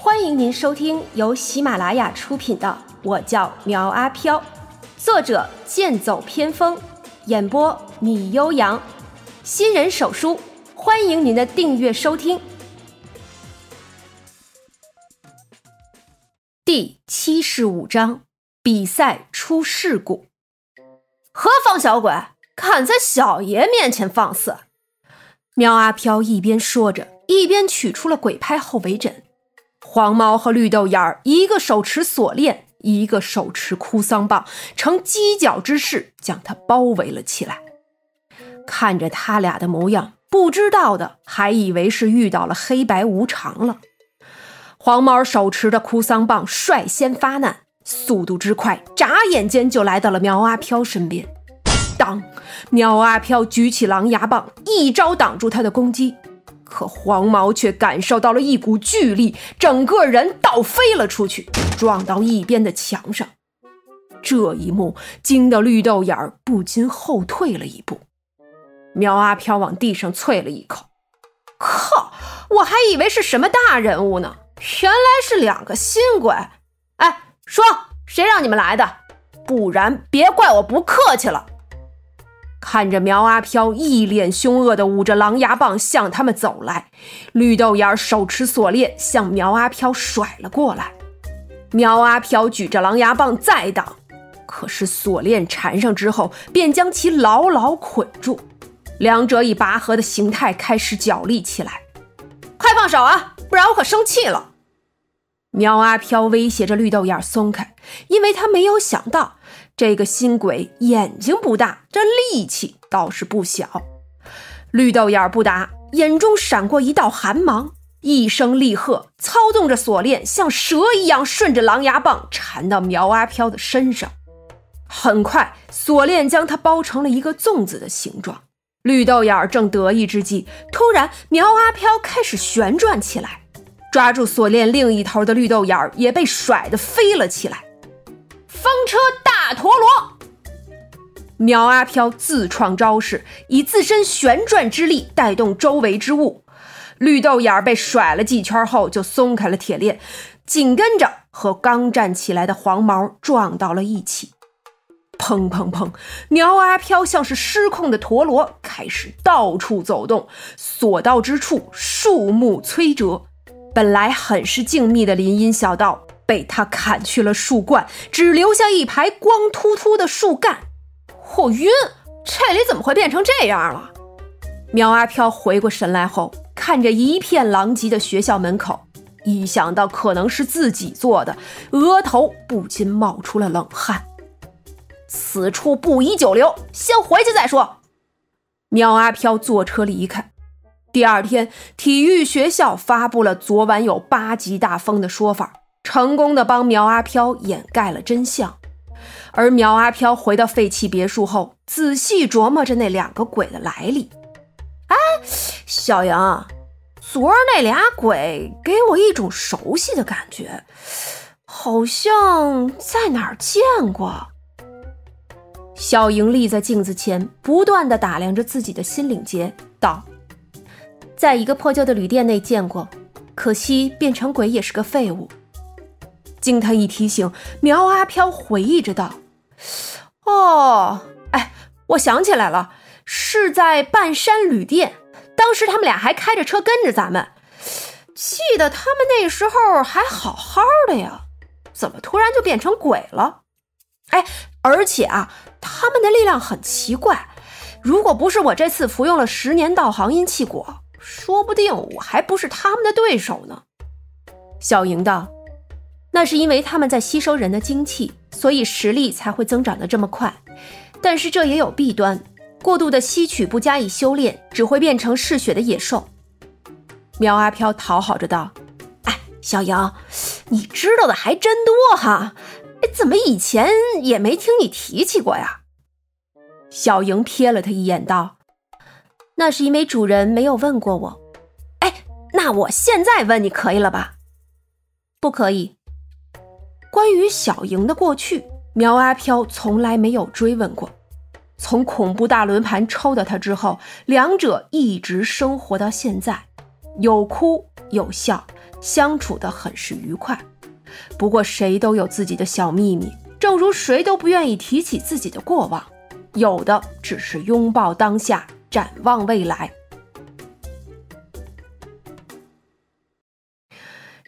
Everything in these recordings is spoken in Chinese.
欢迎您收听由喜马拉雅出品的《我叫苗阿飘》，作者剑走偏锋，演播米悠扬，新人手书，欢迎您的订阅收听。第七十五章比赛出事故。何方小鬼，敢在小爷面前放肆？苗阿飘一边说着，一边取出了鬼拍后尾枕。黄毛和绿豆眼儿，一个手持锁链，一个手持哭丧棒，呈犄角之势将他包围了起来。看着他俩的模样，不知道的还以为是遇到了黑白无常了。黄毛手持着哭丧棒，率先发难，速度之快，眨眼间就来到了苗阿飘身边。当，苗阿飘举起狼牙棒，一招挡住他的攻击。可黄毛却感受到了一股巨力，整个人倒飞了出去，撞到一边的墙上。这一幕惊得绿豆眼儿不禁后退了一步。苗阿飘往地上啐了一口：“靠！我还以为是什么大人物呢，原来是两个新鬼。哎，说谁让你们来的？不然别怪我不客气了。”看着苗阿飘一脸凶恶的捂着狼牙棒向他们走来，绿豆眼手持锁链向苗阿飘甩了过来。苗阿飘举着狼牙棒再挡，可是锁链缠上之后便将其牢牢捆住。两者以拔河的形态开始角力起来。快放手啊，不然我可生气了！苗阿飘威胁着绿豆眼松开，因为他没有想到。这个新鬼眼睛不大，这力气倒是不小。绿豆眼不答，眼中闪过一道寒芒，一声厉喝，操纵着锁链，像蛇一样顺着狼牙棒缠到苗阿飘的身上。很快，锁链将它包成了一个粽子的形状。绿豆眼正得意之际，突然苗阿飘开始旋转起来，抓住锁链另一头的绿豆眼儿也被甩得飞了起来。风车大陀螺，苗阿飘自创招式，以自身旋转之力带动周围之物。绿豆眼儿被甩了几圈后，就松开了铁链，紧跟着和刚站起来的黄毛撞到了一起。砰砰砰！苗阿飘像是失控的陀螺，开始到处走动，所到之处树木摧折。本来很是静谧的林荫小道。被他砍去了树冠，只留下一排光秃秃的树干。我晕，这里怎么会变成这样了？苗阿飘回过神来后，看着一片狼藉的学校门口，一想到可能是自己做的，额头不禁冒出了冷汗。此处不宜久留，先回去再说。苗阿飘坐车离开。第二天，体育学校发布了昨晚有八级大风的说法。成功的帮苗阿飘掩盖了真相，而苗阿飘回到废弃别墅后，仔细琢磨着那两个鬼的来历。哎，小莹，昨儿那俩鬼给我一种熟悉的感觉，好像在哪儿见过。小莹立在镜子前，不断的打量着自己的心领结，道：“在一个破旧的旅店内见过，可惜变成鬼也是个废物。”经他一提醒，苗阿飘回忆着道：“哦，哎，我想起来了，是在半山旅店。当时他们俩还开着车跟着咱们，记得他们那时候还好好的呀，怎么突然就变成鬼了？哎，而且啊，他们的力量很奇怪。如果不是我这次服用了十年道行阴气果，说不定我还不是他们的对手呢。”小莹道。那是因为他们在吸收人的精气，所以实力才会增长的这么快。但是这也有弊端，过度的吸取不加以修炼，只会变成嗜血的野兽。苗阿飘讨好着道：“哎，小莹，你知道的还真多哈！哎，怎么以前也没听你提起过呀？”小莹瞥了他一眼，道：“那是因为主人没有问过我。哎，那我现在问你可以了吧？不可以。”关于小莹的过去，苗阿飘从来没有追问过。从恐怖大轮盘抽到他之后，两者一直生活到现在，有哭有笑，相处的很是愉快。不过谁都有自己的小秘密，正如谁都不愿意提起自己的过往，有的只是拥抱当下，展望未来。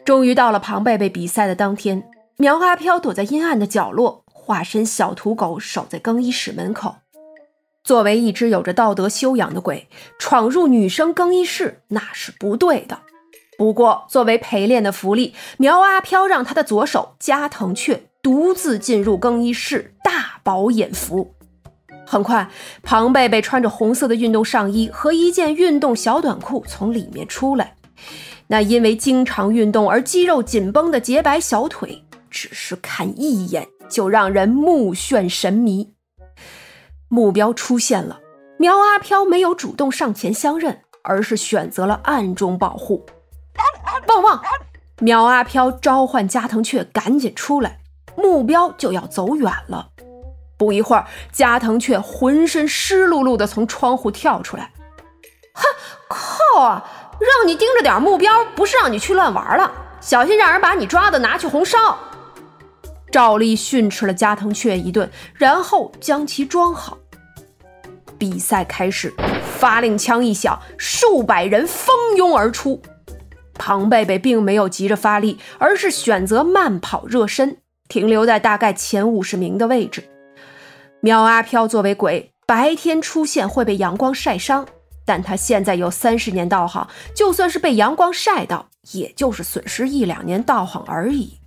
终于到了庞贝贝比赛的当天，苗阿飘躲在阴暗的角落，化身小土狗，守在更衣室门口。作为一只有着道德修养的鬼，闯入女生更衣室那是不对的。不过，作为陪练的福利，苗阿飘让他的左手加藤雀独自进入更衣室，大饱眼福。很快，庞贝贝穿着红色的运动上衣和一件运动小短裤从里面出来。那因为经常运动而肌肉紧绷的洁白小腿，只是看一眼就让人目眩神迷。目标出现了，苗阿飘没有主动上前相认，而是选择了暗中保护。旺旺！苗阿飘召唤加藤雀，赶紧出来，目标就要走远了。不一会儿，加藤雀浑身湿漉漉的从窗户跳出来。哼，靠啊！让你盯着点目标，不是让你去乱玩了，小心让人把你抓的拿去红烧。赵丽训斥了加藤雀一顿，然后将其装好。比赛开始，发令枪一响，数百人蜂拥而出。庞贝贝并没有急着发力，而是选择慢跑热身，停留在大概前五十名的位置。苗阿飘作为鬼，白天出现会被阳光晒伤，但他现在有三十年道行，就算是被阳光晒到，也就是损失一两年道行而已。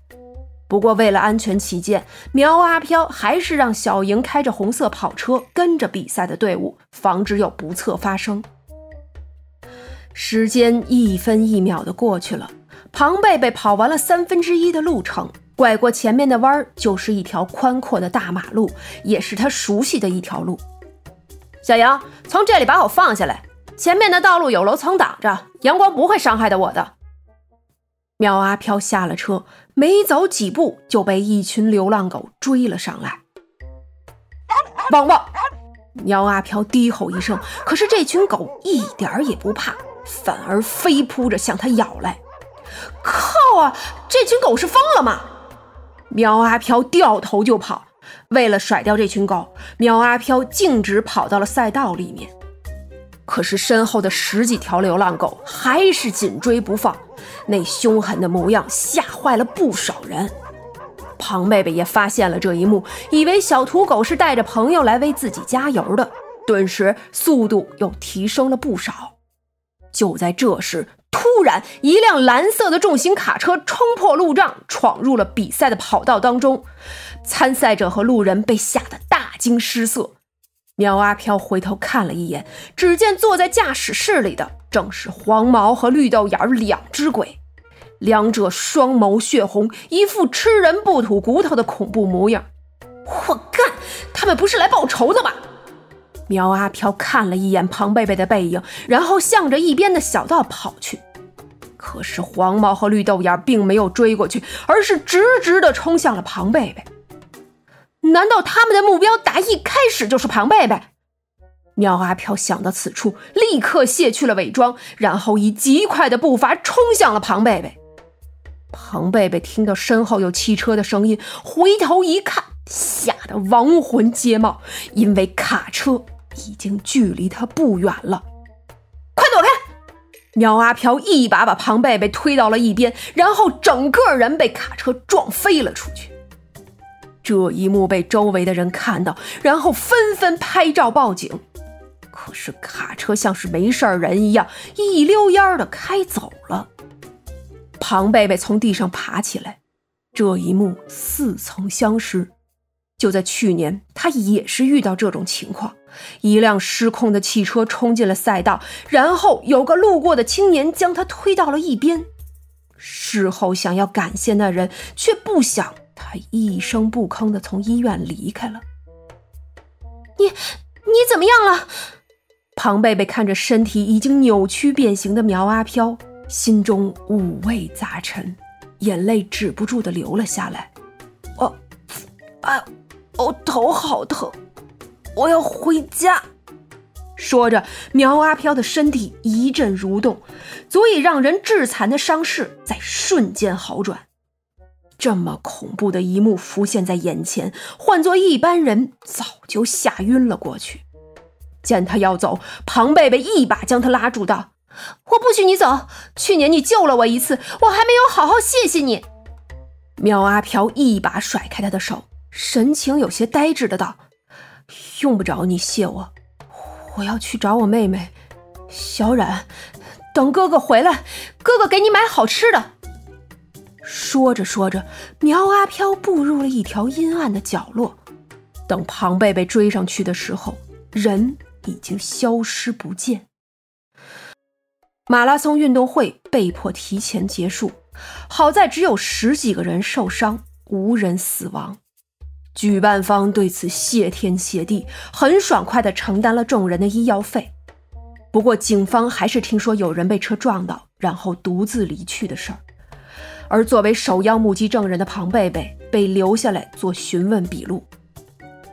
不过为了安全起见，苗阿飘还是让小莹开着红色跑车跟着比赛的队伍，防止有不测发生。时间一分一秒的过去了，庞贝贝跑完了三分之一的路程，拐过前面的弯儿，就是一条宽阔的大马路，也是他熟悉的一条路。小杨，从这里把我放下来，前面的道路有楼层挡着，阳光不会伤害到我的。苗阿飘下了车，没走几步就被一群流浪狗追了上来。汪汪！苗阿飘低吼一声，可是这群狗一点儿也不怕。反而飞扑着向他咬来！靠啊！这群狗是疯了吗？苗阿飘掉头就跑。为了甩掉这群狗，苗阿飘径直跑到了赛道里面。可是身后的十几条流浪狗还是紧追不放，那凶狠的模样吓坏了不少人。庞贝贝也发现了这一幕，以为小土狗是带着朋友来为自己加油的，顿时速度又提升了不少。就在这时，突然一辆蓝色的重型卡车冲破路障，闯入了比赛的跑道当中。参赛者和路人被吓得大惊失色。苗阿飘回头看了一眼，只见坐在驾驶室里的正是黄毛和绿豆眼两只鬼，两者双眸血红，一副吃人不吐骨头的恐怖模样。我干，他们不是来报仇的吧？苗阿飘看了一眼庞贝贝的背影，然后向着一边的小道跑去。可是黄毛和绿豆眼并没有追过去，而是直直的冲向了庞贝贝。难道他们的目标打一开始就是庞贝贝？苗阿飘想到此处，立刻卸去了伪装，然后以极快的步伐冲向了庞贝贝。庞贝贝听到身后有汽车的声音，回头一看，吓得亡魂皆冒，因为卡车。已经距离他不远了，快躲开！苗阿飘一把把庞贝贝推到了一边，然后整个人被卡车撞飞了出去。这一幕被周围的人看到，然后纷纷拍照报警。可是卡车像是没事人一样，一溜烟的开走了。庞贝贝从地上爬起来，这一幕似曾相识。就在去年，他也是遇到这种情况。一辆失控的汽车冲进了赛道，然后有个路过的青年将他推到了一边。事后想要感谢那人，却不想他一声不吭的从医院离开了。你你怎么样了？庞贝贝看着身体已经扭曲变形的苗阿飘，心中五味杂陈，眼泪止不住的流了下来。哦，哎，哦头好疼。我要回家。说着，苗阿飘的身体一阵蠕动，足以让人致残的伤势在瞬间好转。这么恐怖的一幕浮现在眼前，换做一般人早就吓晕了过去。见他要走，庞贝贝一把将他拉住，道：“我不许你走！去年你救了我一次，我还没有好好谢谢你。”苗阿飘一把甩开他的手，神情有些呆滞的道：“用不着你谢我，我要去找我妹妹小冉，等哥哥回来，哥哥给你买好吃的。”说着说着，苗阿飘步入了一条阴暗的角落。等庞贝贝追上去的时候，人已经消失不见。马拉松运动会被迫提前结束，好在只有十几个人受伤，无人死亡。举办方对此谢天谢地，很爽快地承担了众人的医药费。不过，警方还是听说有人被车撞到，然后独自离去的事儿。而作为首要目击证人的庞贝贝被留下来做询问笔录。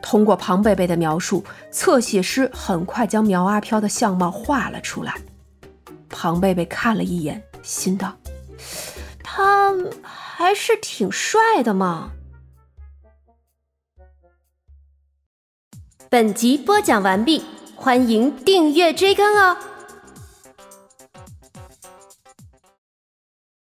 通过庞贝贝的描述，侧写师很快将苗阿飘的相貌画了出来。庞贝贝看了一眼，心道：“他还是挺帅的嘛。”本集播讲完毕，欢迎订阅追更哦。